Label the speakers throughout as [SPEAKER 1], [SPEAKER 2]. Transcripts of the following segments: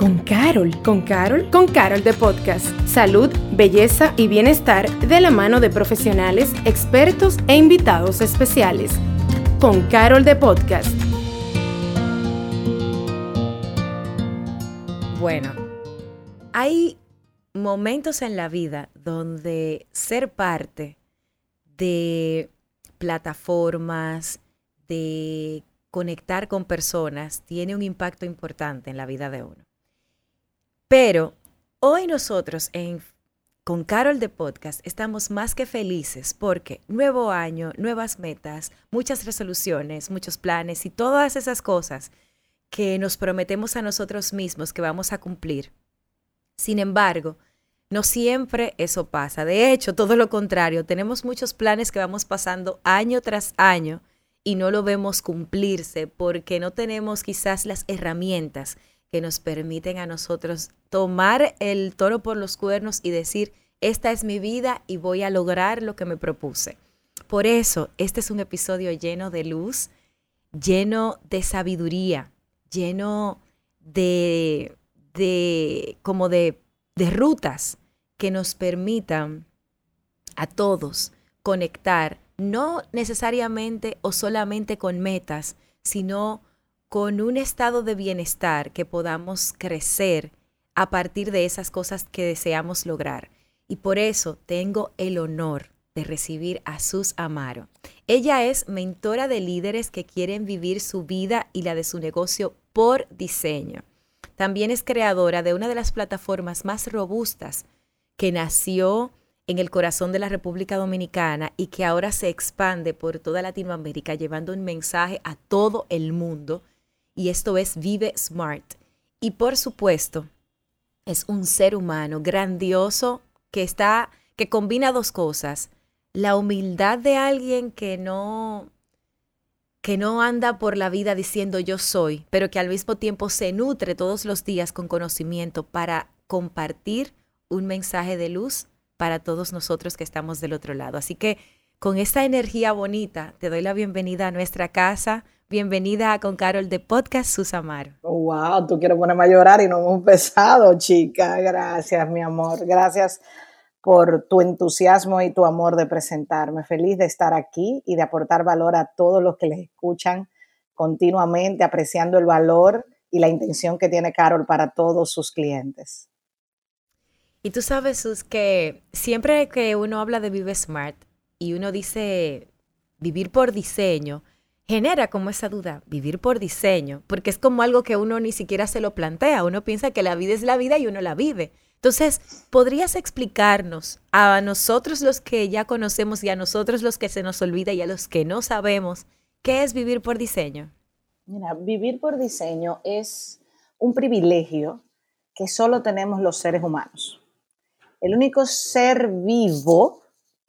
[SPEAKER 1] con Carol. ¿Con Carol? Con Carol de Podcast. Salud, belleza y bienestar de la mano de profesionales, expertos e invitados especiales. Con Carol de Podcast.
[SPEAKER 2] Bueno, hay momentos en la vida donde ser parte de plataformas, de conectar con personas, tiene un impacto importante en la vida de uno. Pero hoy nosotros en, con Carol de Podcast estamos más que felices porque nuevo año, nuevas metas, muchas resoluciones, muchos planes y todas esas cosas que nos prometemos a nosotros mismos que vamos a cumplir. Sin embargo, no siempre eso pasa. De hecho, todo lo contrario, tenemos muchos planes que vamos pasando año tras año y no lo vemos cumplirse porque no tenemos quizás las herramientas que nos permiten a nosotros tomar el toro por los cuernos y decir, esta es mi vida y voy a lograr lo que me propuse. Por eso, este es un episodio lleno de luz, lleno de sabiduría, lleno de, de como de, de rutas que nos permitan a todos conectar, no necesariamente o solamente con metas, sino con un estado de bienestar que podamos crecer a partir de esas cosas que deseamos lograr. Y por eso tengo el honor de recibir a Sus Amaro. Ella es mentora de líderes que quieren vivir su vida y la de su negocio por diseño. También es creadora de una de las plataformas más robustas que nació en el corazón de la República Dominicana y que ahora se expande por toda Latinoamérica llevando un mensaje a todo el mundo y esto es Vive Smart. Y por supuesto, es un ser humano grandioso que está que combina dos cosas, la humildad de alguien que no que no anda por la vida diciendo yo soy, pero que al mismo tiempo se nutre todos los días con conocimiento para compartir un mensaje de luz para todos nosotros que estamos del otro lado. Así que con esta energía bonita te doy la bienvenida a nuestra casa, Bienvenida a Con Carol de Podcast Susamar.
[SPEAKER 3] Oh, wow, tú quieres ponerme a llorar y no hemos empezado, chica. Gracias, mi amor. Gracias por tu entusiasmo y tu amor de presentarme. Feliz de estar aquí y de aportar valor a todos los que les escuchan continuamente, apreciando el valor y la intención que tiene Carol para todos sus clientes.
[SPEAKER 2] Y tú sabes, Sus, que siempre que uno habla de Vive Smart y uno dice vivir por diseño, genera como esa duda, vivir por diseño, porque es como algo que uno ni siquiera se lo plantea, uno piensa que la vida es la vida y uno la vive. Entonces, ¿podrías explicarnos a nosotros los que ya conocemos y a nosotros los que se nos olvida y a los que no sabemos qué es vivir por diseño?
[SPEAKER 3] Mira, vivir por diseño es un privilegio que solo tenemos los seres humanos. El único ser vivo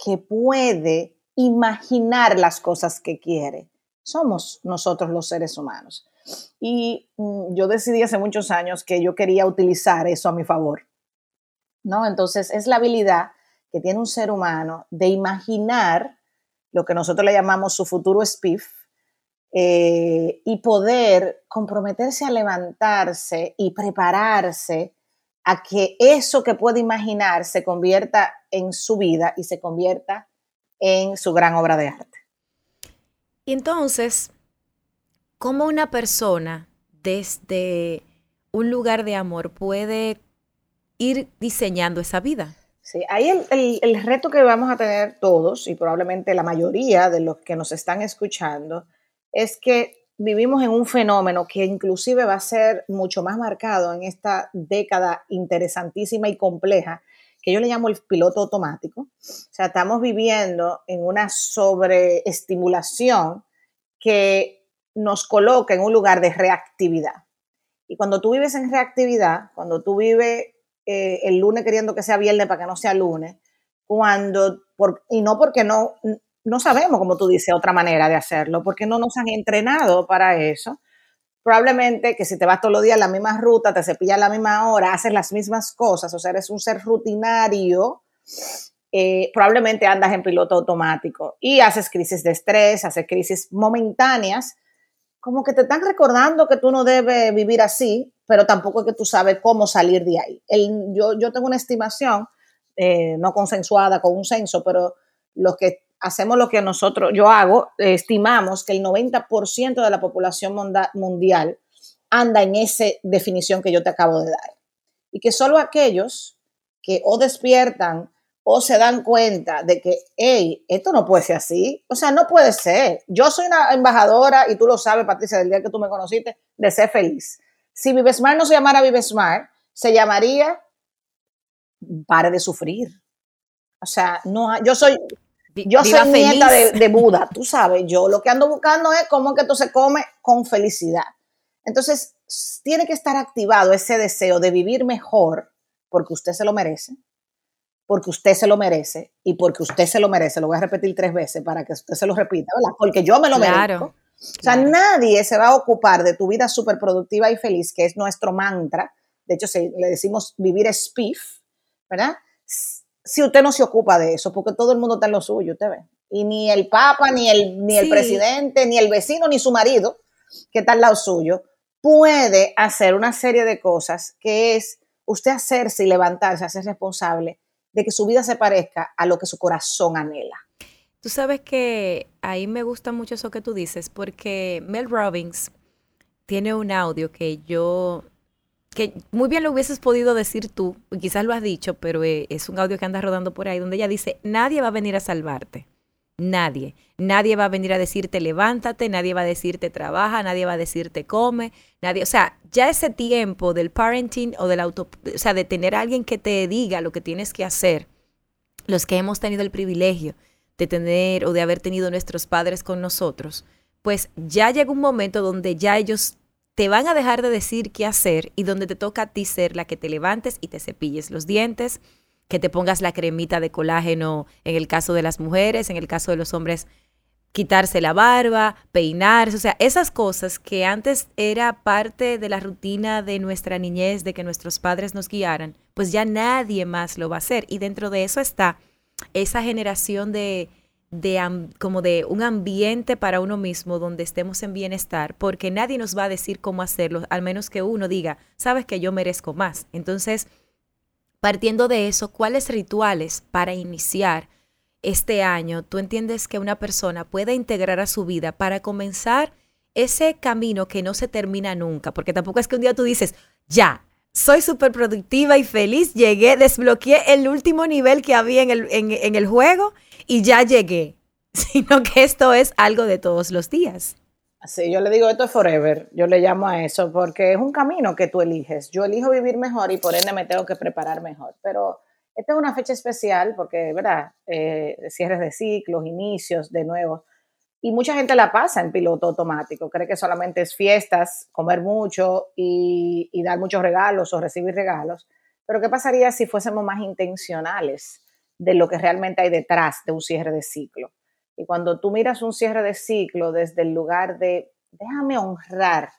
[SPEAKER 3] que puede imaginar las cosas que quiere somos nosotros los seres humanos. Y mm, yo decidí hace muchos años que yo quería utilizar eso a mi favor. ¿No? Entonces es la habilidad que tiene un ser humano de imaginar lo que nosotros le llamamos su futuro spiff eh, y poder comprometerse a levantarse y prepararse a que eso que puede imaginar se convierta en su vida y se convierta en su gran obra de arte.
[SPEAKER 2] Y entonces, ¿cómo una persona desde un lugar de amor puede ir diseñando esa vida?
[SPEAKER 3] Sí, ahí el, el, reto que vamos a tener todos y probablemente la mayoría de los que nos están escuchando es que vivimos en un fenómeno que inclusive va a ser mucho más marcado en esta década interesantísima y compleja, que yo le llamo el piloto automático. O sea, estamos viviendo en una sobreestimulación que nos coloca en un lugar de reactividad. Y cuando tú vives en reactividad, cuando tú vives eh, el lunes queriendo que sea viernes para que no sea lunes, cuando, por, y no porque no, no sabemos, como tú dices, otra manera de hacerlo, porque no nos han entrenado para eso, probablemente que si te vas todos los días la misma ruta, te cepillas a la misma hora, haces las mismas cosas, o sea, eres un ser rutinario, eh, probablemente andas en piloto automático y haces crisis de estrés, haces crisis momentáneas, como que te están recordando que tú no debes vivir así, pero tampoco es que tú sabes cómo salir de ahí. yo, yo tengo una estimación, eh, no consensuada con un censo, pero los que hacemos lo que nosotros, yo hago, estimamos que el 90% de la población mundial anda en esa definición que yo te acabo de dar. Y que solo aquellos que o despiertan o se dan cuenta de que, hey, esto no puede ser así. O sea, no puede ser. Yo soy una embajadora, y tú lo sabes, Patricia, del día que tú me conociste, de ser feliz. Si Vivesmart no se llamara Vivesmart, se llamaría Pare de sufrir. O sea, no, yo soy, yo soy nieta de, Buda, tú sabes, yo lo que ando buscando es cómo que esto se come con felicidad. Entonces, tiene que estar activado ese deseo de vivir mejor porque usted se lo merece, porque usted se lo merece y porque usted se lo merece. Lo voy a repetir tres veces para que usted se lo repita, ¿verdad? Porque yo me lo merezco. O sea, nadie se va a ocupar de tu vida súper productiva y feliz, que es nuestro mantra. De hecho, le decimos vivir es PIF, ¿verdad? Si usted no se ocupa de eso, porque todo el mundo está en lo suyo, usted ve. Y ni el Papa, ni el, ni el presidente, ni el vecino, ni su marido, que está al lado suyo, puede hacer una serie de cosas que es usted hacerse y levantarse, hacer responsable de que su vida se parezca a lo que su corazón anhela.
[SPEAKER 2] Tú sabes que ahí me gusta mucho eso que tú dices, porque Mel Robbins tiene un audio que yo que muy bien lo hubieses podido decir tú, quizás lo has dicho, pero eh, es un audio que anda rodando por ahí, donde ella dice, nadie va a venir a salvarte. Nadie. Nadie va a venir a decirte levántate, nadie va a decirte trabaja, nadie va a decirte come, nadie. O sea, ya ese tiempo del parenting o del auto, o sea, de tener a alguien que te diga lo que tienes que hacer, los que hemos tenido el privilegio de tener o de haber tenido nuestros padres con nosotros, pues ya llega un momento donde ya ellos te van a dejar de decir qué hacer y donde te toca a ti ser la que te levantes y te cepilles los dientes, que te pongas la cremita de colágeno en el caso de las mujeres, en el caso de los hombres quitarse la barba, peinarse, o sea, esas cosas que antes era parte de la rutina de nuestra niñez, de que nuestros padres nos guiaran, pues ya nadie más lo va a hacer. Y dentro de eso está esa generación de, de como de un ambiente para uno mismo donde estemos en bienestar, porque nadie nos va a decir cómo hacerlo, al menos que uno diga, sabes que yo merezco más. Entonces, partiendo de eso, ¿cuáles rituales para iniciar este año tú entiendes que una persona puede integrar a su vida para comenzar ese camino que no se termina nunca? Porque tampoco es que un día tú dices, ya, soy súper productiva y feliz, llegué, desbloqueé el último nivel que había en el, en el juego y ya llegué, sino que esto es algo de todos los días.
[SPEAKER 3] Sí, yo le digo esto es forever, yo le llamo a eso porque es un camino que tú eliges. Yo elijo vivir mejor y por ende me tengo que preparar mejor. Pero esta es una fecha especial porque, ¿verdad? Eh, cierres de ciclos, inicios de nuevo. Y mucha gente la pasa en piloto automático. Cree que solamente es fiestas, comer mucho y, y dar muchos regalos o recibir regalos. Pero ¿qué pasaría si fuésemos más intencionales? de lo que realmente hay detrás de un cierre de ciclo. Y cuando tú miras un cierre de ciclo desde el lugar de, déjame honrar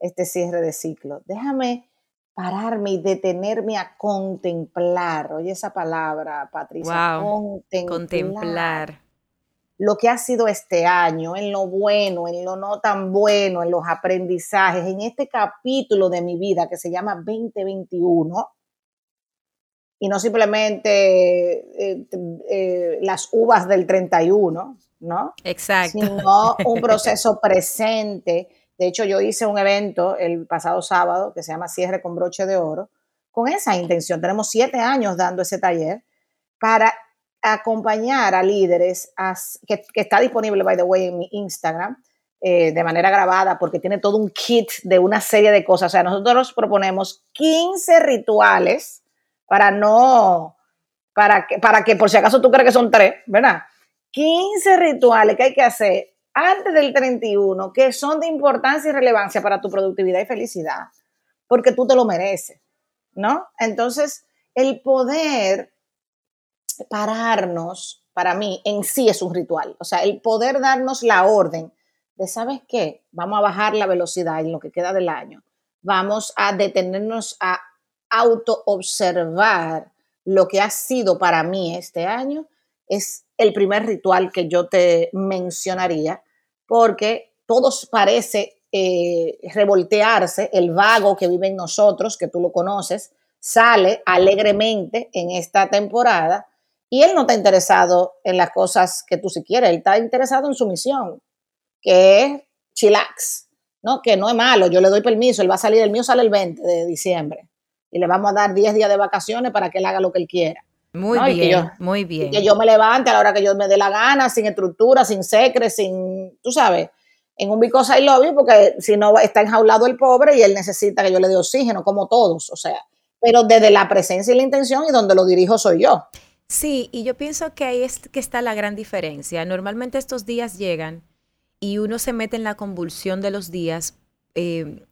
[SPEAKER 3] este cierre de ciclo, déjame pararme y detenerme a contemplar, oye esa palabra, Patricia,
[SPEAKER 2] contemplar.
[SPEAKER 3] Lo que ha sido este año, en lo bueno, en lo no tan bueno, en los aprendizajes, en este capítulo de mi vida que se llama 2021, y no simplemente eh, eh, las uvas del 31, ¿no?
[SPEAKER 2] Exacto.
[SPEAKER 3] Sino un proceso presente. De hecho, yo hice un evento el pasado sábado que se llama Cierre con broche de oro, con esa intención. Tenemos siete años dando ese taller para acompañar a líderes, que, está disponible, by the way, en mi Instagram, eh, de manera grabada, porque tiene todo un kit de una serie de cosas. O sea, nosotros proponemos 15 rituales para no, para que, para que por si acaso tú crees que son tres, ¿verdad? 15 rituales que hay que hacer antes del 31 que son de importancia y relevancia para tu productividad y felicidad, porque tú te lo mereces, ¿no? Entonces, el poder pararnos, para mí, en sí es un ritual, o sea, el poder darnos la orden de, ¿sabes qué? Vamos a bajar la velocidad en lo que queda del año, vamos a detenernos a auto-observar lo que ha sido para mí este año. Es el primer ritual que yo te mencionaría, porque todos parece eh, revoltearse, el vago que vive en nosotros, que tú lo conoces, sale alegremente en esta temporada y él no está interesado en las cosas que tú si quieres, él está interesado en su misión, que es chillax, ¿no? Que no es malo, yo le doy permiso, él va a salir, el mío sale el 20 de diciembre y le vamos a dar 10 días de vacaciones para que él haga lo que él quiera.
[SPEAKER 2] Muy bien, muy bien.
[SPEAKER 3] Que yo me levante a la hora que yo me dé la gana, sin estructura, sin secre, sin, tú sabes, en un because I love porque si no está enjaulado el pobre y él necesita que yo le dé oxígeno, como todos, o sea, pero desde la presencia y la intención y donde lo dirijo soy yo.
[SPEAKER 2] Sí, y yo pienso que ahí es que está la gran diferencia. Normalmente estos días llegan y uno se mete en la convulsión de los días eh,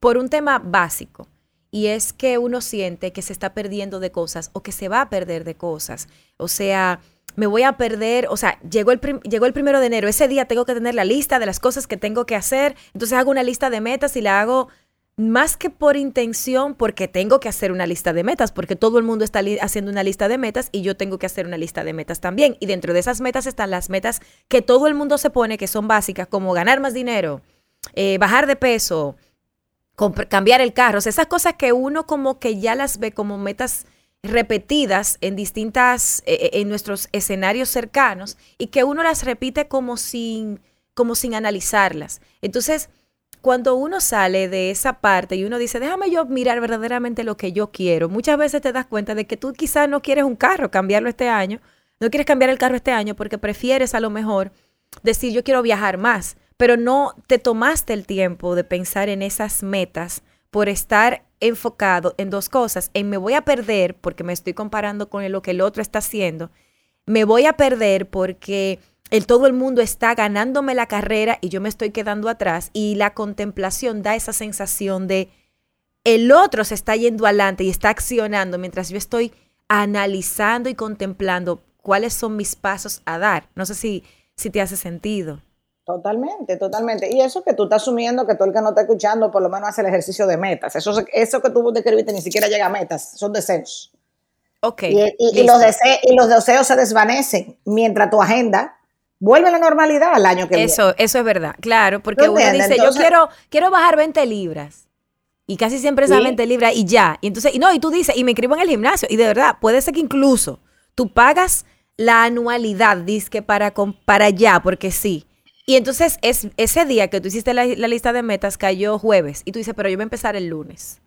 [SPEAKER 2] por un tema básico. Y es que uno siente que se está perdiendo de cosas o que se va a perder de cosas. O sea, me voy a perder, o sea, llegó el, llegó el primero de enero, ese día tengo que tener la lista de las cosas que tengo que hacer, entonces hago una lista de metas y la hago más que por intención, porque tengo que hacer una lista de metas, porque todo el mundo está haciendo una lista de metas y yo tengo que hacer una lista de metas también. Y dentro de esas metas están las metas que todo el mundo se pone, que son básicas, como ganar más dinero, eh, bajar de peso, cambiar el carro, esas cosas que uno como que ya las ve como metas repetidas en distintas, eh, eh, en nuestros escenarios cercanos y que uno las repite como sin, como sin analizarlas. Entonces, cuando uno sale de esa parte y uno dice, déjame yo mirar verdaderamente lo que yo quiero, muchas veces te das cuenta de que tú quizás no quieres un carro, cambiarlo este año, no quieres cambiar el carro este año porque prefieres a lo mejor decir yo quiero viajar más, pero no te tomaste el tiempo de pensar en esas metas por estar enfocado en dos cosas, en me voy a perder porque me estoy comparando con lo que el otro está haciendo, me voy a perder porque el todo el mundo está ganándome la carrera y yo me estoy quedando atrás y la contemplación da esa sensación de el otro se está yendo adelante y está accionando mientras yo estoy analizando y contemplando cuáles son mis pasos a dar. No sé si, si te hace sentido.
[SPEAKER 3] Totalmente, totalmente. Y eso que tú estás asumiendo que todo el que no está escuchando por lo menos hace el ejercicio de metas. Eso, eso que tú describiste ni siquiera llega a metas, son deseos.
[SPEAKER 2] Ok.
[SPEAKER 3] Y, los deseos, y los deseos se desvanecen mientras tu agenda vuelve a la normalidad al año que
[SPEAKER 2] eso,
[SPEAKER 3] viene.
[SPEAKER 2] Eso es verdad, claro, porque uno dice, yo quiero, quiero bajar 20 libras. Y casi siempre es 20 libras y ya. Y entonces, y no, y tú dices, y me inscribo en el gimnasio. Y de verdad, puede ser que incluso tú pagas la anualidad, dice para, para allá, porque sí. Y entonces es, ese día que tú hiciste la, lista de metas cayó jueves y tú dices, pero yo voy a empezar el lunes.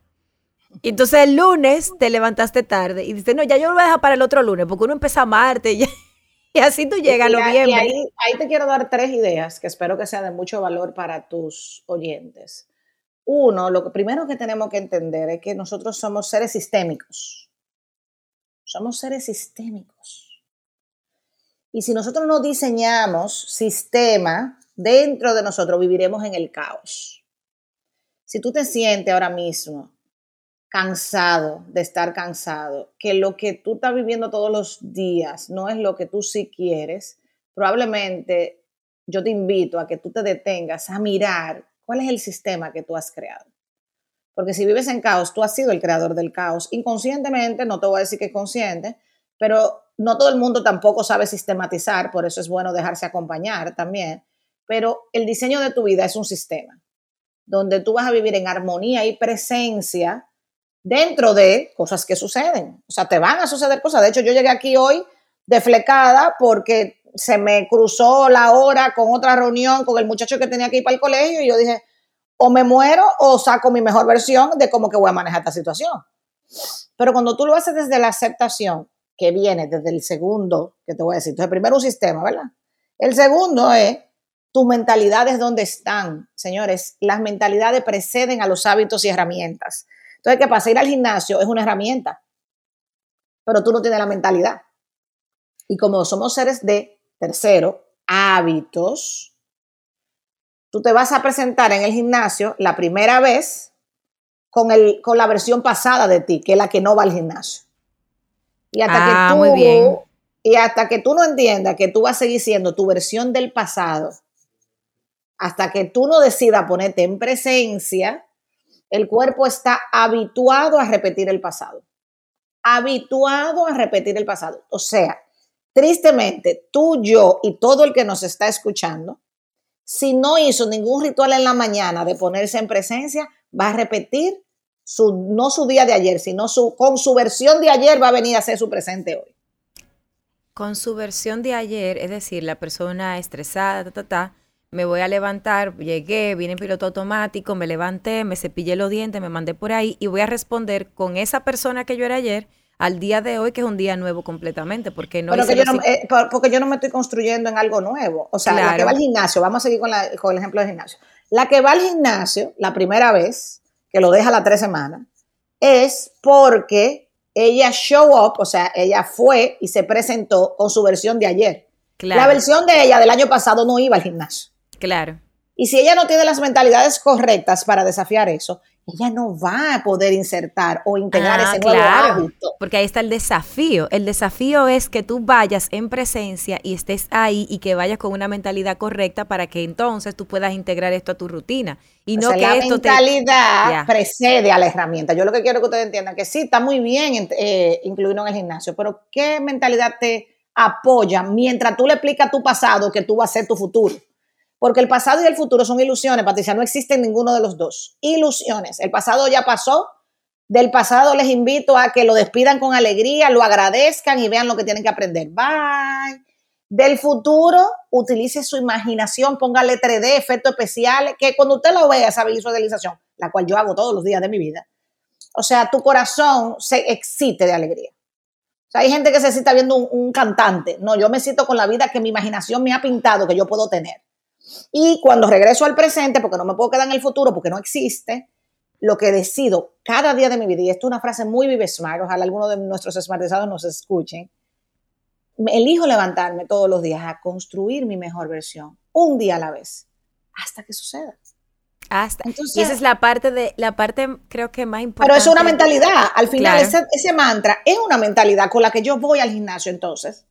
[SPEAKER 2] Y entonces el lunes te levantaste tarde y dices, no, ya yo lo voy a dejar para el otro lunes porque uno empieza a Marte y, y así tú llegas a noviembre.
[SPEAKER 3] Y ahí, ahí te quiero dar tres ideas que espero que sean de mucho valor para tus oyentes. Uno, lo que primero que tenemos que entender es que nosotros somos seres sistémicos. Somos seres sistémicos. Y si nosotros no diseñamos sistema dentro de nosotros, viviremos en el caos. Si tú te sientes ahora mismo cansado de estar cansado, que lo que tú estás viviendo todos los días no es lo que tú sí quieres, probablemente yo te invito a que tú te detengas a mirar cuál es el sistema que tú has creado. Porque si vives en caos, tú has sido el creador del caos. Inconscientemente, no te voy a decir que es consciente, pero no todo el mundo tampoco sabe sistematizar, por eso es bueno dejarse acompañar también, pero el diseño de tu vida es un sistema donde tú vas a vivir en armonía y presencia dentro de cosas que suceden. O sea, te van a suceder cosas. De hecho, yo llegué aquí hoy deflecada porque se me cruzó la hora con otra reunión con el muchacho que tenía que ir para el colegio y yo dije, o me muero o saco mi mejor versión de cómo que voy a manejar esta situación. Pero cuando tú lo haces desde la aceptación, que viene desde el segundo, que te voy a decir. Entonces, primero un sistema, ¿verdad? El segundo es tus mentalidades dónde están. Señores, las mentalidades preceden a los hábitos y herramientas. Entonces, ¿qué pasa? Ir al gimnasio es una herramienta, pero tú no tienes la mentalidad. Y como somos seres de tercero, hábitos, tú te vas a presentar en el gimnasio la primera vez con, el, con la versión pasada de ti, que es la que no va al gimnasio. Y hasta, que ah, tú, y hasta que tú no entiendas que tú vas a seguir siendo tu versión del pasado, hasta que tú no decidas ponerte en presencia, el cuerpo está habituado a repetir el pasado. Habituado a repetir el pasado. O sea, tristemente, tú, yo y todo el que nos está escuchando, si no hizo ningún ritual en la mañana de ponerse en presencia, va a repetir su, no su día de ayer, sino su, con su versión de ayer va a venir a ser su presente hoy.
[SPEAKER 2] Con su versión de ayer, es decir, la persona estresada, ta, ta, ta, me voy a levantar, llegué, vine en piloto automático, me levanté, me cepillé los dientes, me mandé por ahí y voy a responder con esa persona que yo era ayer al día de hoy, que es un día nuevo completamente, porque no...
[SPEAKER 3] yo no eh, porque yo no me estoy construyendo en algo nuevo. O sea, la que va al gimnasio, vamos a seguir con, con el ejemplo del gimnasio. La que va al gimnasio la primera vez, que lo deja las tres semanas, es porque ella show up, o sea, ella fue y se presentó con su versión de ayer. La versión de ella del año pasado no iba al gimnasio.
[SPEAKER 2] Claro.
[SPEAKER 3] Y si ella no tiene las mentalidades correctas para desafiar eso, ella no va a poder insertar o integrar ah, ese nuevo hábito.
[SPEAKER 2] Porque ahí está el desafío. El desafío es que tú vayas en presencia y estés ahí y que vayas con una mentalidad correcta para que entonces tú puedas integrar esto a tu rutina. Y no que
[SPEAKER 3] la
[SPEAKER 2] esto
[SPEAKER 3] mentalidad precede a la herramienta. Yo lo que quiero que ustedes entiendan que sí, está muy bien eh, incluirlo en el gimnasio, pero ¿qué mentalidad te apoya mientras tú le explicas tu pasado que tú vas a ser tu futuro? Porque el pasado y el futuro son ilusiones, Patricia, no existen ninguno de los dos. Ilusiones. El pasado ya pasó. Del pasado les invito a que lo despidan con alegría, lo agradezcan y vean lo que tienen que aprender. Bye. Del futuro, utilice su imaginación, póngale 3D, efectos especiales, que cuando usted lo vea, esa visualización, la cual yo hago todos los días de mi vida, o sea, tu corazón se excite de alegría. O sea, hay gente que se cita viendo un, un cantante. No, yo me cito con la vida que mi imaginación me ha pintado que yo puedo tener. Y cuando regreso al presente, porque no me puedo quedar en el futuro, porque no existe, lo que decido cada día de mi vida, y esto es una frase muy vive smart, ojalá alguno de nuestros smartizados nos escuchen, elijo levantarme todos los días a construir mi mejor versión, un día a la vez, hasta que suceda.
[SPEAKER 2] Hasta. y esa es la parte de la parte creo que más importante.
[SPEAKER 3] Pero es una mentalidad. Al final ese, ese mantra es una mentalidad con la que yo voy al gimnasio entonces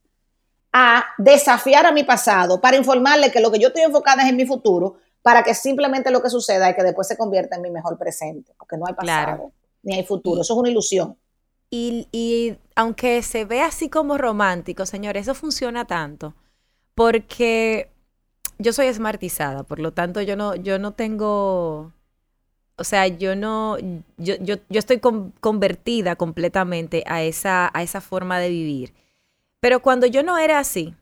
[SPEAKER 3] a desafiar a mi pasado para informarle que lo que yo estoy enfocada es en mi futuro, para que simplemente lo que suceda es que después se convierta en mi mejor presente, porque no hay pasado ni hay futuro, eso es una ilusión.
[SPEAKER 2] Y, aunque se ve así como romántico, señores, eso funciona tanto, porque yo soy esmartizada, por lo tanto yo no, yo no tengo, o sea, yo no, yo, yo, yo estoy convertida completamente a esa, a esa forma de vivir. Pero cuando yo no era así,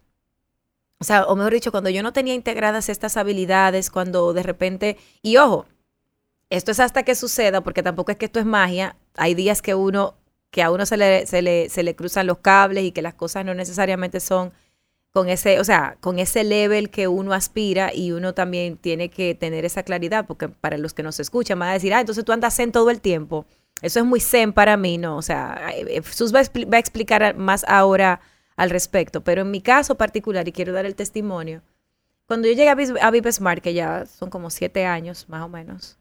[SPEAKER 2] o sea, o mejor dicho, cuando yo no tenía integradas estas habilidades, cuando de repente, y ojo, esto es hasta que suceda, porque tampoco es que esto es magia, hay días que uno, que a uno se le, se le, se le cruzan los cables y que las cosas no necesariamente son con ese, o sea, con ese level que uno aspira y uno también tiene que tener esa claridad, porque para los que nos escuchan van a decir, ah, entonces tú andas zen todo el tiempo. Eso es muy zen para mí, ¿no? O sea, Jesús va a explicar más ahora al respecto. Pero en mi caso particular, y quiero dar el testimonio, cuando yo llegué a, Vive Smart, que ya son como siete años, más o menos,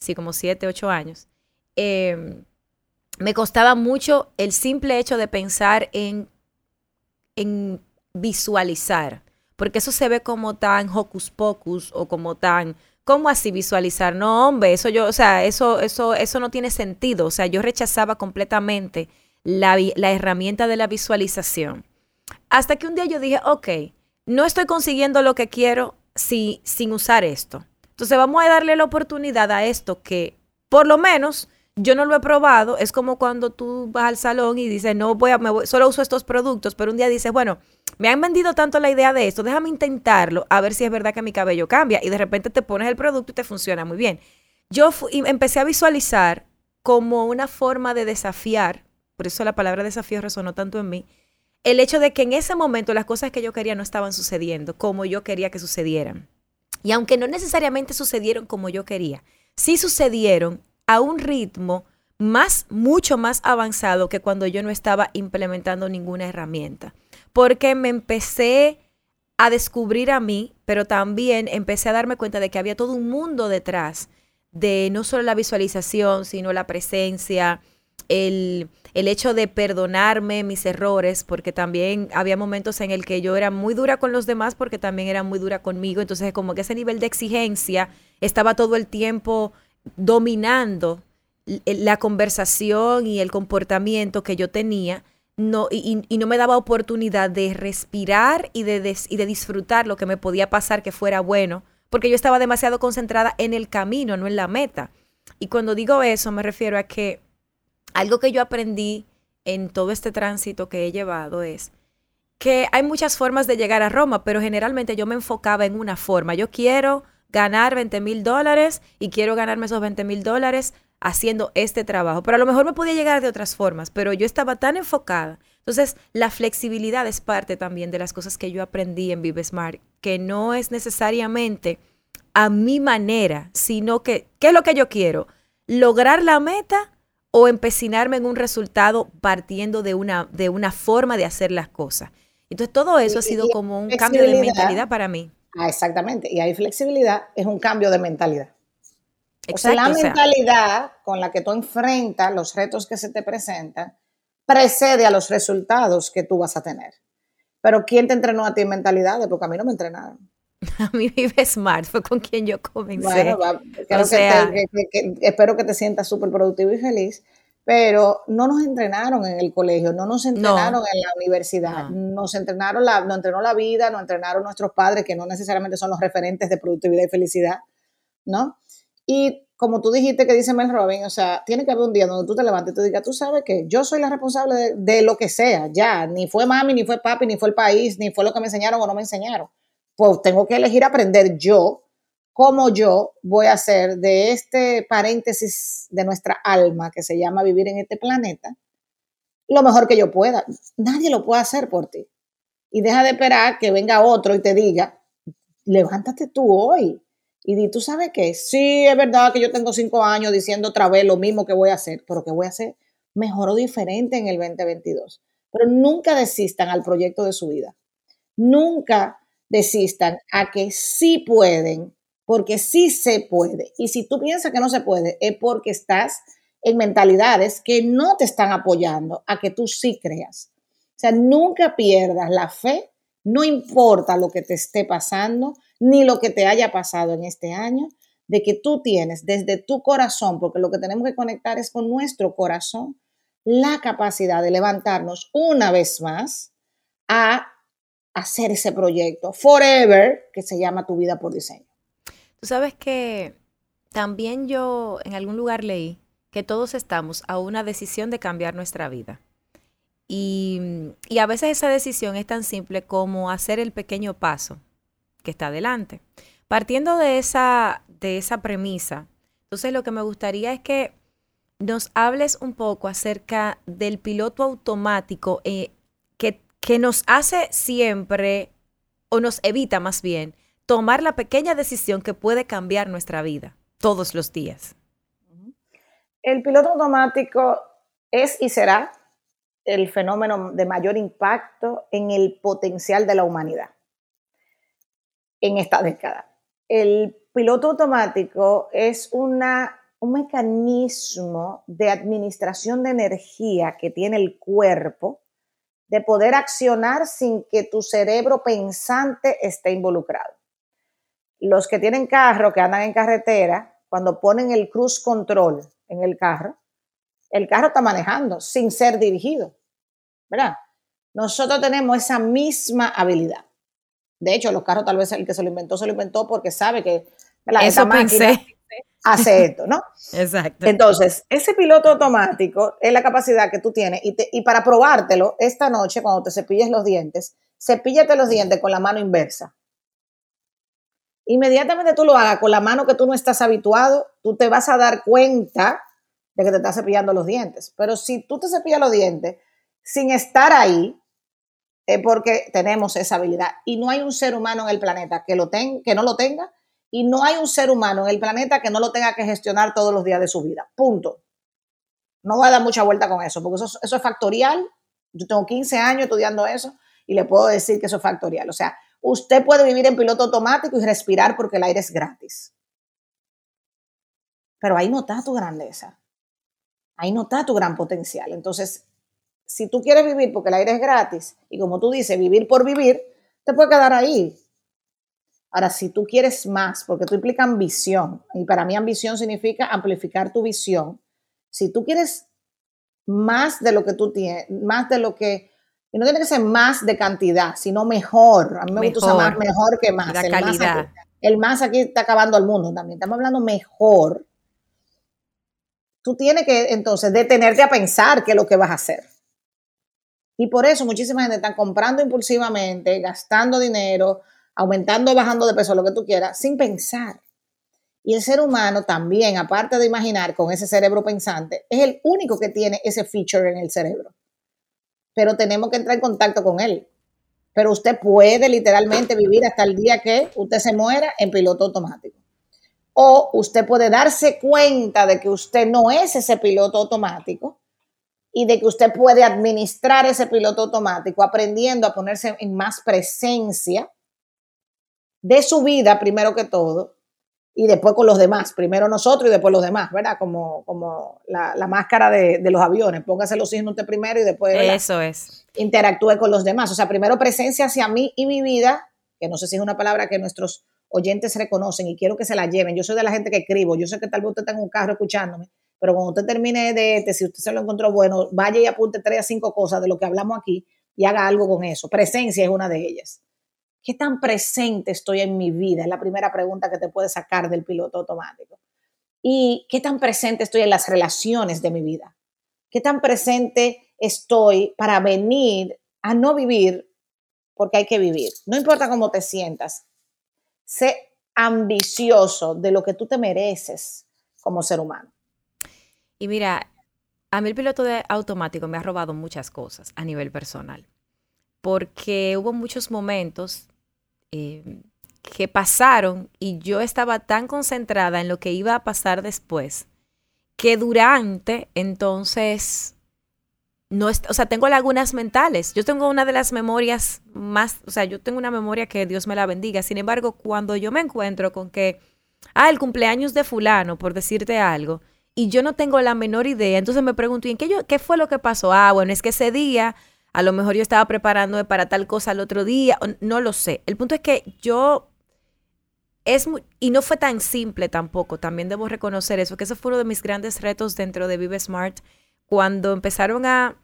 [SPEAKER 2] sí, como siete, ocho años, em, me costaba mucho el simple hecho de pensar en, en visualizar, porque eso se ve como tan hocus pocus o como tan ¿Cómo así visualizar? No, hombre, eso yo, o sea, eso, eso, eso no tiene sentido. O sea, yo rechazaba completamente la, herramienta de la visualización. Hasta que un día yo dije, ok, no estoy consiguiendo lo que quiero si, sin usar esto. Entonces vamos a darle la oportunidad a esto que por lo menos yo no lo he probado. Es como cuando tú vas al salón y dices, no voy a, solo uso estos productos, pero un día dices, bueno, me han vendido tanto la idea de esto, déjame intentarlo a ver si es verdad que mi cabello cambia. Y de repente te pones el producto y te funciona muy bien. Yo empecé a visualizar como una forma de desafiar por eso la palabra desafío resonó tanto en mí, el hecho de que en ese momento las cosas que yo quería no estaban sucediendo como yo quería que sucedieran. Y aunque no necesariamente sucedieron como yo quería, sí sucedieron a un ritmo más, mucho más avanzado que cuando yo no estaba implementando ninguna herramienta. Porque me empecé a descubrir a mí, pero también empecé a darme cuenta de que había todo un mundo detrás de no solo la visualización, sino la presencia, el, hecho de perdonarme mis errores, porque también había momentos en el que yo era muy dura con los demás, porque también era muy dura conmigo. Entonces, como que ese nivel de exigencia estaba todo el tiempo dominando la conversación y el comportamiento que yo tenía. No, y, no me daba oportunidad de respirar y de, y de disfrutar lo que me podía pasar que fuera bueno, porque yo estaba demasiado concentrada en el camino, no en la meta. Y cuando digo eso, me refiero a que algo que yo aprendí en todo este tránsito que he llevado es que hay muchas formas de llegar a Roma, pero generalmente yo me enfocaba en una forma. Yo quiero ganar 20 mil dólares y quiero ganarme esos 20 mil dólares haciendo este trabajo. Pero a lo mejor me podía llegar de otras formas, pero yo estaba tan enfocada. Entonces, la flexibilidad es parte también de las cosas que yo aprendí en Vive Smart que no es necesariamente a mi manera, sino que, ¿qué es lo que yo quiero? ¿Lograr la meta o empecinarme en un resultado partiendo de una, de una forma de hacer las cosas? Entonces, todo eso ha sido como un cambio de mentalidad para mí.
[SPEAKER 3] Ah, exactamente. Y hay flexibilidad, es un cambio de mentalidad. o sea, la mentalidad con la que tú enfrentas los retos que se te presentan precede a los resultados que tú vas a tener. Pero ¿quién te entrenó a ti en mentalidades? Porque a mí no me entrenaron.
[SPEAKER 2] A mí Vive Smart fue con quien yo comencé.
[SPEAKER 3] espero que te sientas súper productivo y feliz, pero no nos entrenaron en el colegio, no nos entrenaron en la universidad, nos entrenaron la, nos entrenó la vida, nos entrenaron nuestros padres, que no necesariamente son los referentes de productividad y felicidad, ¿no? Y como tú dijiste que dice Mel Robin, o sea, tiene que haber un día donde tú te levantes y tú digas, tú sabes que yo soy la responsable de, lo que sea, ya, ni fue mami, ni fue papi, ni fue el país, ni fue lo que me enseñaron o no me enseñaron. Pues tengo que elegir aprender yo cómo yo voy a hacer de este paréntesis de nuestra alma que se llama vivir en este planeta lo mejor que yo pueda. Nadie lo puede hacer por ti. Y deja de esperar que venga otro y te diga, levántate tú hoy y di, ¿tú sabes qué? Sí, es verdad que yo tengo cinco años diciendo otra vez lo mismo que voy a hacer, pero que voy a hacer mejor o diferente en el 2022. Pero nunca desistan al proyecto de su vida. Nunca desistan a que sí pueden, porque sí se puede. Y si tú piensas que no se puede, es porque estás en mentalidades que no te están apoyando a que tú sí creas. O sea, nunca pierdas la fe, no importa lo que te esté pasando, ni lo que te haya pasado en este año, de que tú tienes desde tu corazón, porque lo que tenemos que conectar es con nuestro corazón, la capacidad de levantarnos una vez más a hacer ese proyecto forever que se llama Tu vida por diseño.
[SPEAKER 2] Tú sabes que también yo en algún lugar leí que todos estamos a una decisión de cambiar nuestra vida. Y, y, a veces esa decisión es tan simple como hacer el pequeño paso que está adelante. Partiendo de esa, de esa premisa, entonces lo que me gustaría es que nos hables un poco acerca del piloto automático eh, que, nos hace siempre, o nos evita más bien, tomar la pequeña decisión que puede cambiar nuestra vida todos los días.
[SPEAKER 3] El piloto automático es y será el fenómeno de mayor impacto en el potencial de la humanidad en esta década. El piloto automático es una, un mecanismo de administración de energía que tiene el cuerpo de poder accionar sin que tu cerebro pensante esté involucrado. Los que tienen carro, que andan en carretera, cuando ponen el cruise control en el carro, el carro está manejando sin ser dirigido, ¿verdad? Nosotros tenemos esa misma habilidad. De hecho, los carros tal vez el que se lo inventó, se lo inventó porque sabe que
[SPEAKER 2] la Eso pensé.
[SPEAKER 3] Hace esto, ¿no?
[SPEAKER 2] Exacto.
[SPEAKER 3] Entonces, ese piloto automático es la capacidad que tú tienes y, y para probártelo, esta noche cuando te cepilles los dientes, cepíllate los dientes con la mano inversa. Inmediatamente tú lo hagas con la mano que tú no estás habituado, tú te vas a dar cuenta de que te estás cepillando los dientes. Pero si tú te cepillas los dientes sin estar ahí, es porque tenemos esa habilidad. Y no hay un ser humano en el planeta que, lo que no lo tenga, y no hay un ser humano en el planeta que no lo tenga que gestionar todos los días de su vida. Punto. No voy a dar mucha vuelta con eso, porque eso, eso es factorial. Yo tengo 15 años estudiando eso y le puedo decir que eso es factorial. O sea, usted puede vivir en piloto automático y respirar porque el aire es gratis. Pero ahí no está tu grandeza. Ahí no está tu gran potencial. Entonces, si tú quieres vivir porque el aire es gratis y como tú dices, vivir por vivir, te puede quedar ahí. Ahora, si tú quieres más, porque tú implica ambición, y para mí ambición significa amplificar tu visión, si tú quieres más de lo que tú tienes, más de lo que, y no tiene que ser más de cantidad, sino mejor. A mí me gusta más mejor que más.
[SPEAKER 2] La calidad.
[SPEAKER 3] el más aquí está acabando al mundo también, estamos hablando mejor, tú tienes que entonces detenerte a pensar qué es lo que vas a hacer. Y por eso muchísima gente está comprando impulsivamente, gastando dinero, aumentando o bajando de peso, lo que tú quieras, sin pensar. Y el ser humano también, aparte de imaginar con ese cerebro pensante, es el único que tiene ese feature en el cerebro. Pero tenemos que entrar en contacto con él. Pero usted puede literalmente vivir hasta el día que usted se muera en piloto automático. O usted puede darse cuenta de que usted no es ese piloto automático y de que usted puede administrar ese piloto automático aprendiendo a ponerse en más presencia de su vida primero que todo y después con los demás, primero nosotros y después los demás, ¿verdad? Como, como la, máscara de, los aviones, póngase los signos usted primero y después
[SPEAKER 2] Eso es.
[SPEAKER 3] interactúe con los demás. O sea, primero presencia hacia mí y mi vida, que no sé si es una palabra que nuestros oyentes reconocen y quiero que se la lleven. Yo soy de la gente que escribo, yo sé que tal vez usted tenga un carro escuchándome, pero cuando usted termine de este, si usted se lo encontró bueno, vaya y apunte tres a cinco cosas de lo que hablamos aquí y haga algo con eso. Presencia es una de ellas. ¿Qué tan presente estoy en mi vida? Es la primera pregunta que te puede sacar del piloto automático. ¿Y qué tan presente estoy en las relaciones de mi vida? ¿Qué tan presente estoy para venir a no vivir porque hay que vivir? No importa cómo te sientas, sé ambicioso de lo que tú te mereces como ser humano.
[SPEAKER 2] Y mira, a mí el piloto automático me ha robado muchas cosas a nivel personal, porque hubo muchos momentos Em, que pasaron y yo estaba tan concentrada en lo que iba a pasar después que durante entonces no o sea, tengo lagunas mentales. Yo tengo una de las memorias más, o sea, yo tengo una memoria que Dios me la bendiga. Sin embargo, cuando yo me encuentro con que, ah, el cumpleaños de fulano, por decirte algo, y yo no tengo la menor idea, entonces me pregunto, ¿y en qué, yo, qué fue lo que pasó? Ah, bueno, es que ese día a lo mejor yo estaba preparándome para tal cosa el otro día, no lo sé. El punto es que yo es muy, y no fue tan simple tampoco, también debo reconocer eso, que eso fue uno de mis grandes retos dentro de Vive Smart, cuando empezaron a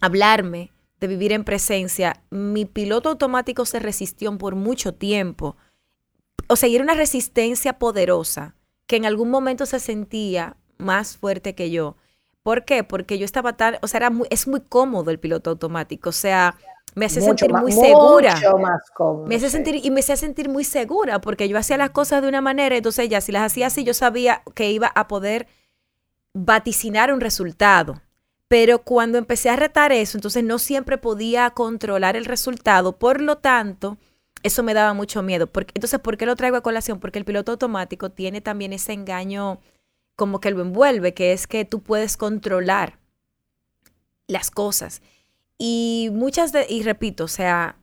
[SPEAKER 2] hablarme de vivir en presencia, mi piloto automático se resistió por mucho tiempo. O sea, era una resistencia poderosa que en algún momento se sentía más fuerte que yo. ¿Por qué? Porque yo estaba tan, o sea, era muy, es muy cómodo el piloto automático, o sea, me hace sentir muy segura. Mucho más cómodo. Me hace sentir, y me hacía sentir muy segura, porque yo hacía las cosas de una manera, entonces ya si las hacía así, yo sabía que iba a poder vaticinar un resultado. Pero cuando empecé a retar eso, entonces no siempre podía controlar el resultado, por lo tanto, eso me daba mucho miedo. Porque, entonces, ¿por qué lo traigo a colación? Porque el piloto automático tiene también ese engaño como que lo envuelve, que es que tú puedes controlar las cosas. Y muchas de, y repito, o sea,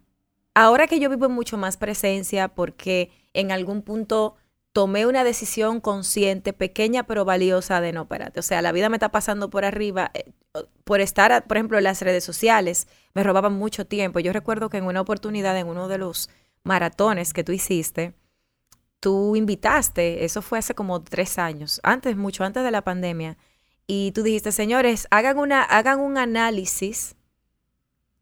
[SPEAKER 2] ahora que yo vivo en mucho más presencia porque en algún punto tomé una decisión consciente, pequeña pero valiosa de no, espérate, o sea, la vida me está pasando por arriba, eh, por estar, por ejemplo, en las redes sociales, me robaban mucho tiempo. Yo recuerdo que en una oportunidad, en uno de los maratones que tú hiciste, tú invitaste, eso fue hace como tres años, antes, mucho antes de la pandemia, y tú dijiste, señores, hagan, una, hagan un análisis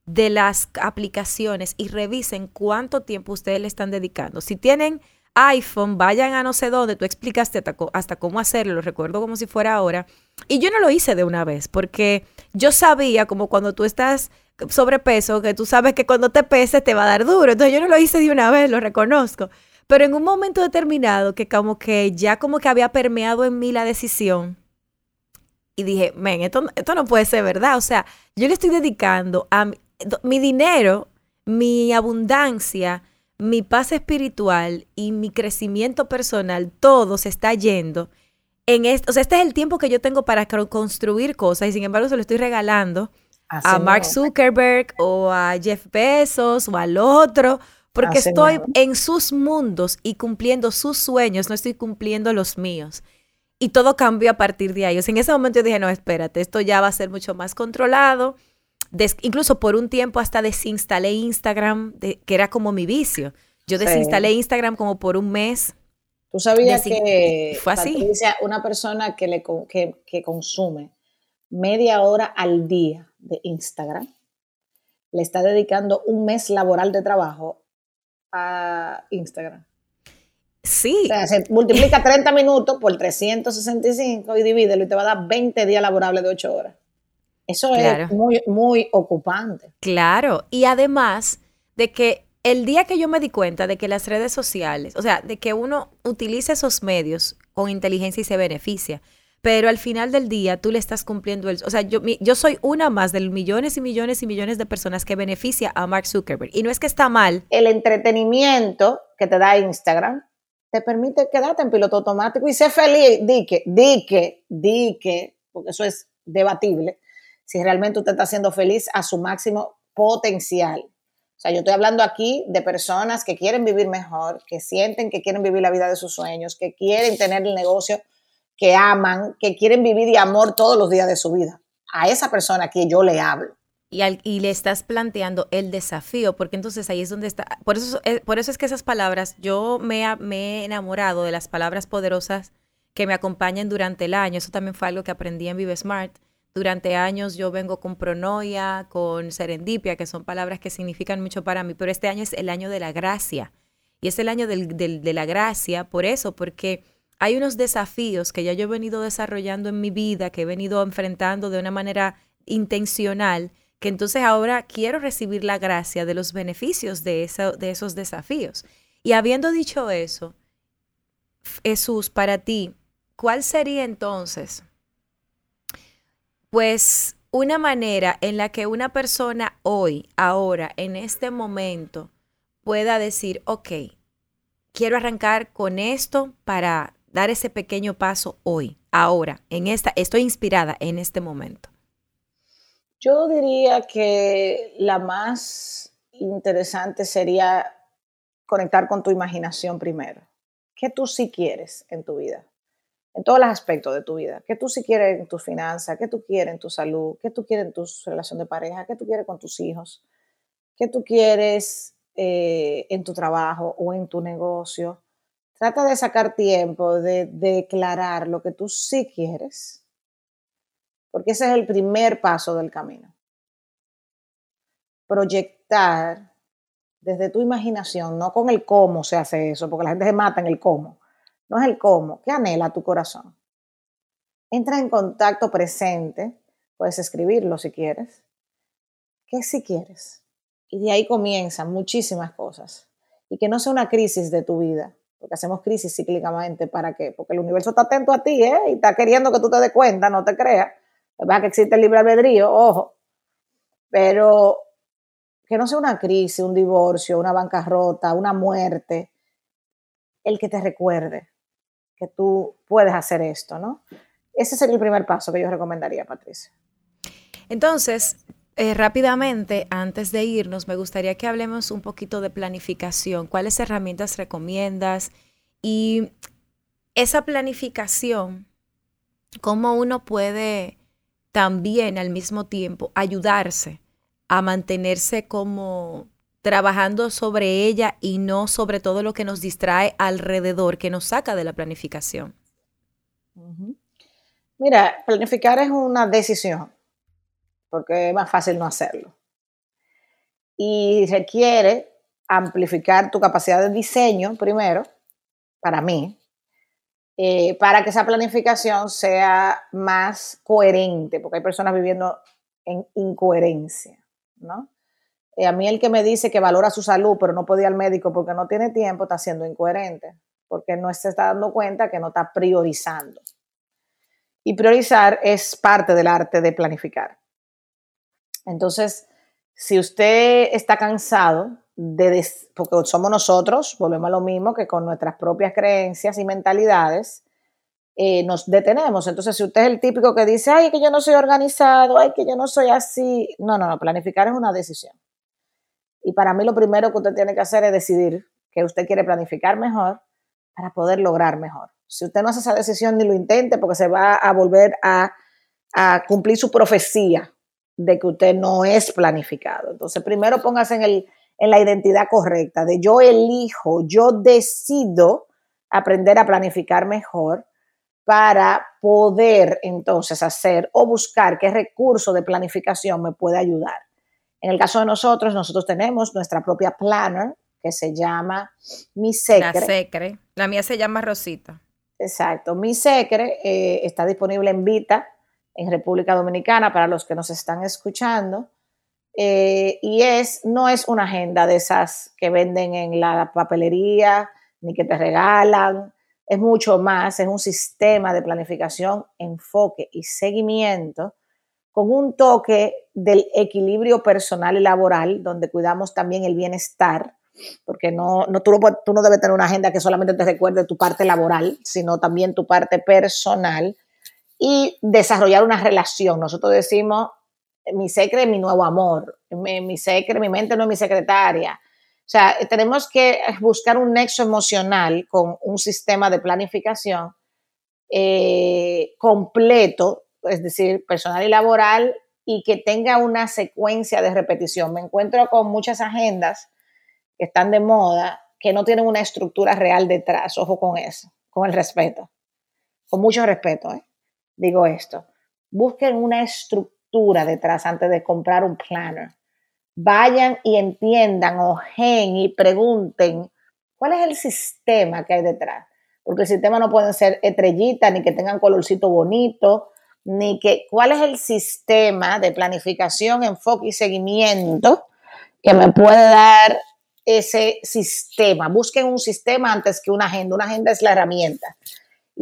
[SPEAKER 2] de las aplicaciones y revisen cuánto tiempo ustedes le están dedicando. Si tienen iPhone, vayan a no sé dónde, tú explicaste hasta, cómo hacerlo, lo recuerdo como si fuera ahora. Y yo no lo hice de una vez, porque yo sabía como cuando tú estás sobrepeso, que tú sabes que cuando te peses te va a dar duro. Entonces yo no lo hice de una vez, lo reconozco. Pero en un momento determinado que como que ya como que había permeado en mí la decisión y dije, men, esto, esto no puede ser verdad. O sea, yo le estoy dedicando a mi, dinero, mi abundancia, mi paz espiritual y mi crecimiento personal, todo se está yendo en esto. O sea, este es el tiempo que yo tengo para construir cosas y sin embargo se lo estoy regalando a Mark Zuckerberg o a Jeff Bezos o al otro porque estoy en sus mundos y cumpliendo sus sueños, no estoy cumpliendo los míos. Y todo cambió a partir de ahí. O sea, en ese momento yo dije, no, espérate, esto ya va a ser mucho más controlado. incluso por un tiempo hasta desinstalé Instagram, que era como mi vicio. Yo desinstalé Instagram como por un mes.
[SPEAKER 3] Tú sabías que fue así. una persona que, le, que consume media hora al día de Instagram, le está dedicando un mes laboral de trabajo a Instagram.
[SPEAKER 2] Sí.
[SPEAKER 3] O sea, se multiplica 30 minutos por 365 y divídelo y te va a dar 20 días laborables de 8 horas. Eso es muy, muy ocupante.
[SPEAKER 2] Claro, y además de que el día que yo me di cuenta de que las redes sociales, o sea, de que uno utiliza esos medios con inteligencia y se beneficia, pero al final del día tú le estás cumpliendo el... O sea, yo, yo soy una más de millones y millones y millones de personas que beneficia a Mark Zuckerberg. Y no es que está mal.
[SPEAKER 3] El entretenimiento que te da Instagram te permite quedarte en piloto automático y ser feliz. Di que, di que, di que, porque eso es debatible, si realmente usted está siendo feliz a su máximo potencial. O sea, yo estoy hablando aquí de personas que quieren vivir mejor, que sienten que quieren vivir la vida de sus sueños, que quieren tener el negocio que aman, que quieren vivir de amor todos los días de su vida. A esa persona que yo le hablo.
[SPEAKER 2] Y, y, le estás planteando el desafío, porque entonces ahí es donde está. Por eso, eh, por eso es que esas palabras, yo me, me he enamorado de las palabras poderosas que me acompañan durante el año. Eso también fue algo que aprendí en Vive Smart. Durante años yo vengo con pronoia, con serendipia, que son palabras que significan mucho para mí, pero este año es el año de la gracia. Y es el año de la gracia por eso, porque hay unos desafíos que ya yo he venido desarrollando en mi vida, que he venido enfrentando de una manera intencional, que entonces ahora quiero recibir la gracia de los beneficios de, de esos desafíos. Y habiendo dicho eso, Jesús, para ti, ¿cuál sería entonces, pues, una manera en la que una persona hoy, ahora, en este momento, pueda decir, ok, quiero arrancar con esto para dar ese pequeño paso hoy, ahora, en esta, estoy inspirada en este momento?
[SPEAKER 3] Yo diría que la más interesante sería conectar con tu imaginación primero. ¿Qué tú sí quieres en tu vida? En todos los aspectos de tu vida. ¿Qué tú sí quieres en tus finanzas? ¿Qué tú quieres en tu salud? ¿Qué tú quieres en tu relación de pareja? ¿Qué tú quieres con tus hijos? ¿Qué tú quieres eh, en tu trabajo o en tu negocio? Trata de sacar tiempo, de, declarar lo que tú sí quieres, porque ese es el primer paso del camino. Proyectar desde tu imaginación, no con el cómo se hace eso, porque la gente se mata en el cómo. No es el cómo, ¿qué anhela tu corazón? Entra en contacto presente, puedes escribirlo si quieres. ¿Qué si quieres? Y de ahí comienzan muchísimas cosas. Y que no sea una crisis de tu vida, porque hacemos crisis cíclicamente, ¿para qué? Porque el universo está atento a ti, ¿eh? Y está queriendo que tú te des cuenta, no te creas. Verdad que existe el libre albedrío, ojo, pero que no sea una crisis, un divorcio, una bancarrota, una muerte, el que te recuerde que tú puedes hacer esto, ¿no? Ese sería el primer paso que yo recomendaría, Patricia.
[SPEAKER 2] Entonces, eh, rápidamente, antes de irnos, me gustaría que hablemos un poquito de planificación. ¿Cuáles herramientas recomiendas? Y esa planificación, ¿cómo uno puede también al mismo tiempo ayudarse a mantenerse como trabajando sobre ella y no sobre todo lo que nos distrae alrededor, que nos saca de la planificación?
[SPEAKER 3] Mira, planificar es una decisión porque es más fácil no hacerlo. Y requiere amplificar tu capacidad de diseño primero, para mí, eh, para que esa planificación sea más coherente, porque hay personas viviendo en incoherencia, ¿no? Eh, a mí el que me dice que valora su salud, pero no puede ir al médico porque no tiene tiempo, está siendo incoherente, porque no se está dando cuenta que no está priorizando. Y priorizar es parte del arte de planificar. Entonces, si usted está cansado de, porque somos nosotros, volvemos a lo mismo que con nuestras propias creencias y mentalidades, eh, nos detenemos. Entonces, si usted es el típico que dice, ay, que yo no soy organizado, ay, que yo no soy así, no, no, no, planificar es una decisión. Y para mí lo primero que usted tiene que hacer es decidir que usted quiere planificar mejor para poder lograr mejor. Si usted no hace esa decisión ni lo intente porque se va a volver a, a cumplir su profecía de que usted no es planificado. Entonces, primero póngase en, el, en la identidad correcta, de yo elijo, yo decido aprender a planificar mejor para poder entonces hacer o buscar qué recurso de planificación me puede ayudar. En el caso de nosotros, nosotros tenemos nuestra propia planner, que se llama Mi Secre.
[SPEAKER 2] La Secre. La mía se llama Rosita.
[SPEAKER 3] Exacto. Mi Secre eh, está disponible en Vita en República Dominicana para los que nos están escuchando. Eh, y es, no es una agenda de esas que venden en la papelería ni que te regalan. Es mucho más, es un sistema de planificación, enfoque y seguimiento con un toque del equilibrio personal y laboral, donde cuidamos también el bienestar, porque no, no, tú, no, tú no debes tener una agenda que solamente te recuerde tu parte laboral, sino también tu parte personal y desarrollar una relación. Nosotros decimos, mi secre es mi nuevo amor, mi, mi secre, mi mente no es mi secretaria. O sea, tenemos que buscar un nexo emocional con un sistema de planificación eh, completo es decir, personal y laboral, y que tenga una secuencia de repetición. Me encuentro con muchas agendas que están de moda que no tienen una estructura real detrás. Ojo con eso, con el respeto. Con mucho respeto, ¿eh? Digo esto. Busquen una estructura detrás antes de comprar un planner. Vayan y entiendan, ojen y pregunten cuál es el sistema que hay detrás. Porque el sistema no puede ser estrellitas ni que tengan colorcito bonito, ni que cuál es el sistema de planificación, enfoque y seguimiento que me puede dar ese sistema. Busquen un sistema antes que una agenda. Una agenda es la herramienta.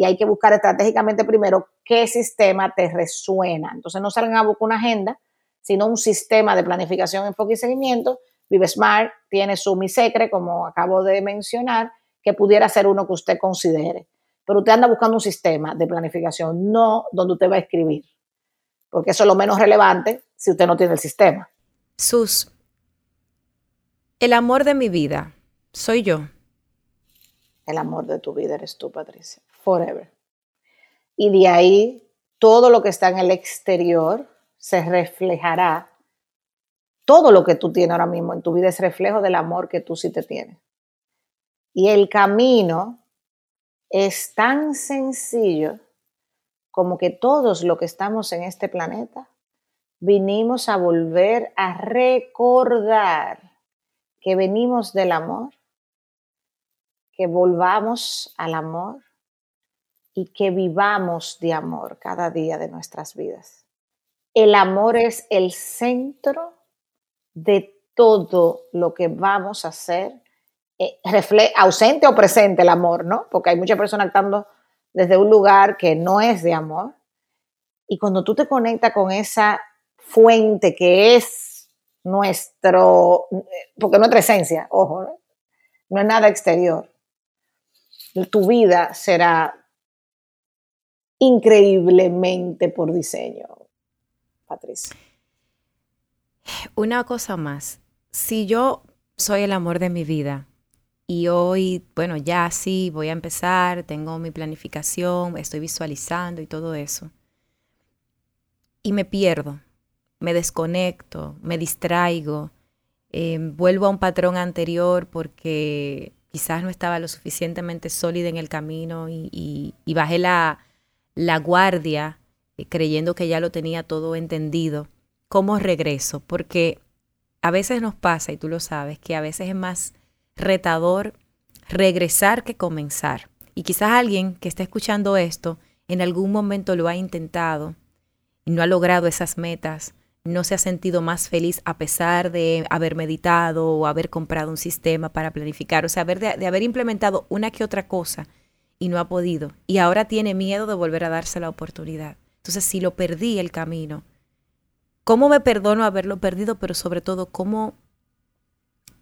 [SPEAKER 3] Y hay que buscar estratégicamente primero qué sistema te resuena. Entonces no salgan a buscar una agenda, sino un sistema de planificación, enfoque y seguimiento. Vive Smart tiene su Mi Secre, como acabo de mencionar, que pudiera ser uno que usted considere pero usted anda buscando un sistema de planificación, no donde usted va a escribir, porque eso es lo menos relevante si usted no tiene el sistema.
[SPEAKER 2] Sus, el amor de mi vida soy yo.
[SPEAKER 3] El amor de tu vida eres tú, Patricia, forever. Y de ahí todo lo que está en el exterior se reflejará. Todo lo que tú tienes ahora mismo en tu vida es reflejo del amor que tú sí te tienes. Y el camino es tan sencillo como que todos los que estamos en este planeta vinimos a volver a recordar que venimos del amor, que volvamos al amor y que vivamos de amor cada día de nuestras vidas. El amor es el centro de todo lo que vamos a hacer eh, ausente o presente el amor, ¿no? Porque hay muchas personas actuando desde un lugar que no es de amor. Y cuando tú te conectas con esa fuente que es nuestro, porque nuestra esencia, ojo, ¿no? no es nada exterior, tu vida será increíblemente por diseño, Patricia.
[SPEAKER 2] Una cosa más, si yo soy el amor de mi vida, y hoy, bueno, ya sí, voy a empezar, tengo mi planificación, estoy visualizando y todo eso. Y me pierdo, me desconecto, me distraigo, em, vuelvo a un patrón anterior porque quizás no estaba lo suficientemente sólida en el camino y, bajé la, la guardia eh, creyendo que ya lo tenía todo entendido. ¿Cómo regreso? Porque a veces nos pasa, y tú lo sabes, que a veces es más retador regresar que comenzar. Y quizás alguien que está escuchando esto en algún momento lo ha intentado y no ha logrado esas metas, no se ha sentido más feliz a pesar de haber meditado o haber comprado un sistema para planificar, o sea, de, de haber implementado una que otra cosa y no ha podido. Y ahora tiene miedo de volver a darse la oportunidad. Entonces, si lo perdí el camino, ¿cómo me perdono haberlo perdido? Pero sobre todo, ¿cómo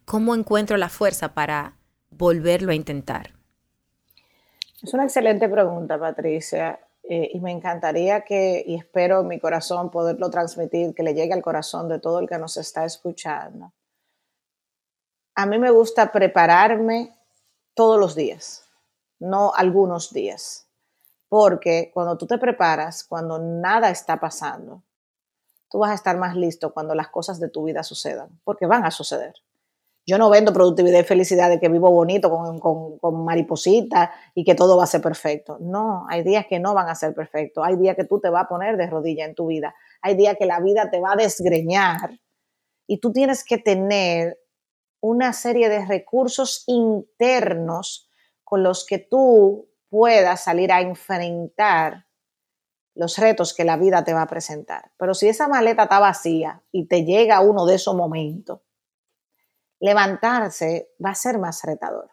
[SPEAKER 2] ¿cómo encuentro la fuerza para volverlo a intentar?
[SPEAKER 3] Es una excelente pregunta, Patricia. Eh, y me encantaría que, y espero en mi corazón poderlo transmitir, que le llegue al corazón de todo el que nos está escuchando. A mí me gusta prepararme todos los días, no algunos días, porque cuando tú te preparas, cuando nada está pasando, tú vas a estar más listo cuando las cosas de tu vida sucedan, porque van a suceder. Yo no vendo productividad y felicidad de que vivo bonito con, con, maripositas y que todo va a ser perfecto. No, hay días que no van a ser perfectos. Hay días que tú te vas a poner de rodilla en tu vida. Hay días que la vida te va a desgreñar y tú tienes que tener una serie de recursos internos con los que tú puedas salir a enfrentar los retos que la vida te va a presentar. Pero si esa maleta está vacía y te llega uno de esos momentos, levantarse va a ser más retador.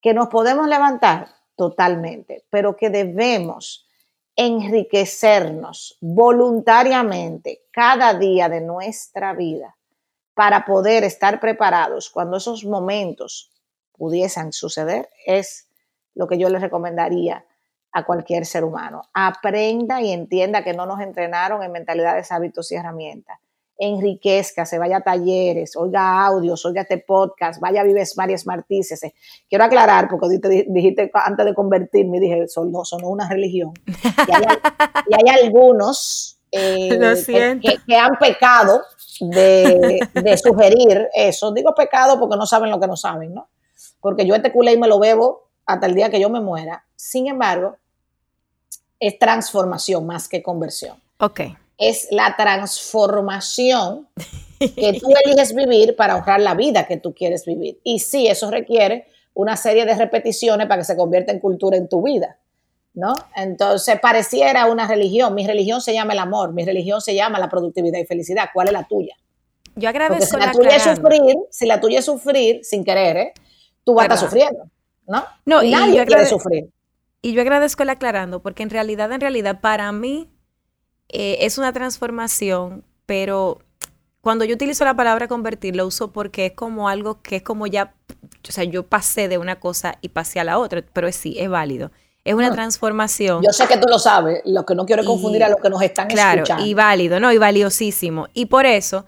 [SPEAKER 3] Que nos podemos levantar totalmente, pero que debemos enriquecernos voluntariamente cada día de nuestra vida para poder estar preparados cuando esos momentos pudiesen suceder, es lo que yo les recomendaría a cualquier ser humano. Aprenda y entienda que no nos entrenaron en mentalidades, hábitos y herramientas. Enriquezca, se vaya a talleres, oiga audios, oiga este podcast, vaya a Vives Marias Martínez. Quiero aclarar, porque dijiste antes de convertirme, dije, son, no, son una religión. Y hay, algunos eh, que, han pecado de, de, sugerir eso. Digo pecado porque no saben lo que no saben, ¿no? Porque yo este culé y me lo bebo hasta el día que yo me muera. Sin embargo, es transformación más que conversión.
[SPEAKER 2] Ok.
[SPEAKER 3] Es la transformación que tú eliges vivir para honrar la vida que tú quieres vivir. Y sí, eso requiere una serie de repeticiones para que se convierta en cultura en tu vida. ¿No? Entonces, pareciera una religión. Mi religión se llama el amor, mi religión se llama la productividad y felicidad. ¿Cuál es la tuya?
[SPEAKER 2] Yo agradezco
[SPEAKER 3] si la, tuya es sufrir, si la tuya es sufrir sin querer, ¿eh? Tú vas a estar sufriendo, ¿no?
[SPEAKER 2] No,
[SPEAKER 3] nadie quiere sufrir.
[SPEAKER 2] Y yo agradezco el aclarando, porque en realidad, en realidad, para mí eh, es una transformación, pero cuando yo utilizo la palabra convertir, lo uso porque es como algo que es como ya, o sea, yo pasé de una cosa y pasé a la otra, pero sí, es válido. Es una transformación.
[SPEAKER 3] Yo sé que tú lo sabes, lo que no quiero confundir a los que nos están escuchando.
[SPEAKER 2] Claro, y válido, ¿no? Y valiosísimo. Y por eso,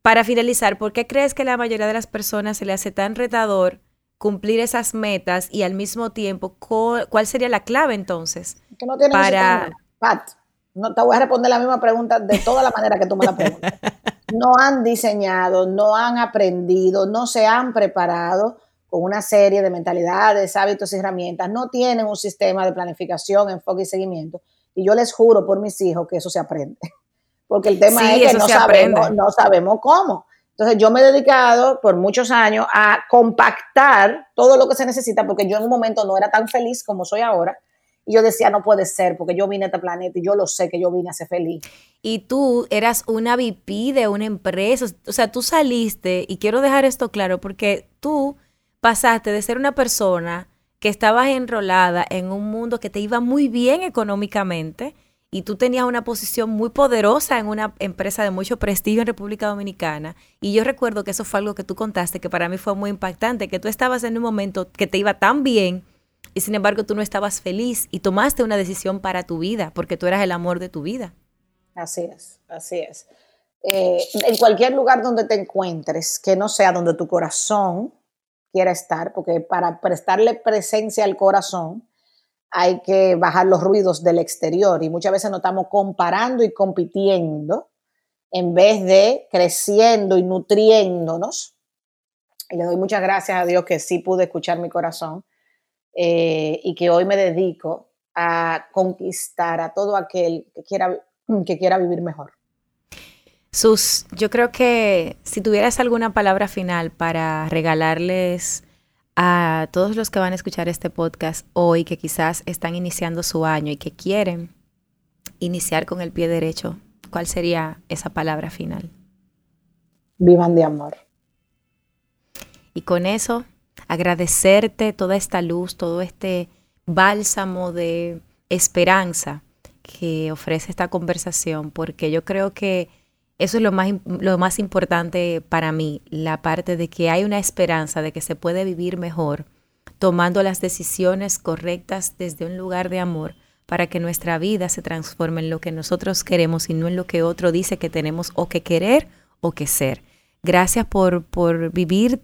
[SPEAKER 2] para finalizar, ¿por qué crees que la mayoría de las personas se le hace tan retador cumplir esas metas y al mismo tiempo, ¿cuál sería la clave entonces?
[SPEAKER 3] Que no para... Pat, no te voy a responder la misma pregunta de toda la manera que tú me la preguntas. No han diseñado, no han aprendido, no se han preparado con una serie de mentalidades, hábitos y herramientas, no tienen un sistema de planificación, enfoque y seguimiento. Y yo les juro por mis hijos que eso se aprende. Porque el tema es que no sabemos, no sabemos cómo. Entonces yo me he dedicado por muchos años a compactar todo lo que se necesita porque yo en un momento no era tan feliz como soy ahora. Y yo decía, no puede ser porque yo vine a este planeta y yo lo sé que yo vine a ser feliz.
[SPEAKER 2] Y tú eras una VP de una empresa. O sea, tú saliste, y quiero dejar esto claro, porque tú pasaste de ser una persona que estabas enrolada en un mundo que te iba muy bien económicamente y tú tenías una posición muy poderosa en una empresa de mucho prestigio en República Dominicana. Y yo recuerdo que eso fue algo que tú contaste, que para mí fue muy impactante, que tú estabas en un momento que te iba tan bien y sin embargo tú no estabas feliz y tomaste una decisión para tu vida, porque tú eras el amor de tu vida.
[SPEAKER 3] Así es, así es. Eh, en cualquier lugar donde te encuentres, que no sea donde tu corazón quiera estar, porque para prestarle presencia al corazón, hay que bajar los ruidos del exterior y muchas veces nos estamos comparando y compitiendo en vez de creciendo y nutriéndonos. Y le doy muchas gracias a Dios que sí pude escuchar mi corazón eh, y que hoy me dedico a conquistar a todo aquel que quiera, que quiera vivir mejor.
[SPEAKER 2] Sus, yo creo que si tuvieras alguna palabra final para regalarles a todos los que van a escuchar este podcast hoy, que quizás están iniciando su año y que quieren iniciar con el pie derecho, ¿cuál sería esa palabra final?
[SPEAKER 3] Vivan de amor.
[SPEAKER 2] Y con eso, agradecerte toda esta luz, todo este bálsamo de esperanza que ofrece esta conversación, porque yo creo que eso es lo más, lo más importante para mí, la parte de que hay una esperanza de que se puede vivir mejor tomando las decisiones correctas desde un lugar de amor para que nuestra vida se transforme en lo que nosotros queremos y no en lo que otro dice que tenemos o que querer o que ser. Gracias por, por vivir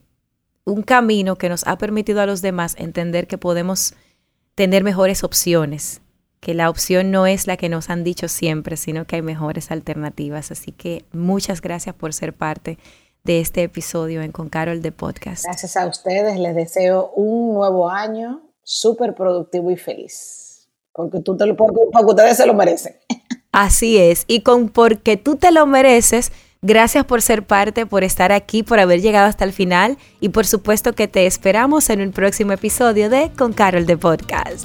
[SPEAKER 2] un camino que nos ha permitido a los demás entender que podemos tener mejores opciones que la opción no es la que nos han dicho siempre, sino que hay mejores alternativas. Así que muchas gracias por ser parte de este episodio en Con Carol de Podcast.
[SPEAKER 3] Gracias a ustedes, les deseo un nuevo año súper productivo y feliz, porque, tú te lo, porque, ustedes se lo merecen.
[SPEAKER 2] Así es, y con porque tú te lo mereces, Gracias por ser parte, por estar aquí, por haber llegado hasta el final y por supuesto que te esperamos en un próximo episodio de Con Carol de Podcast.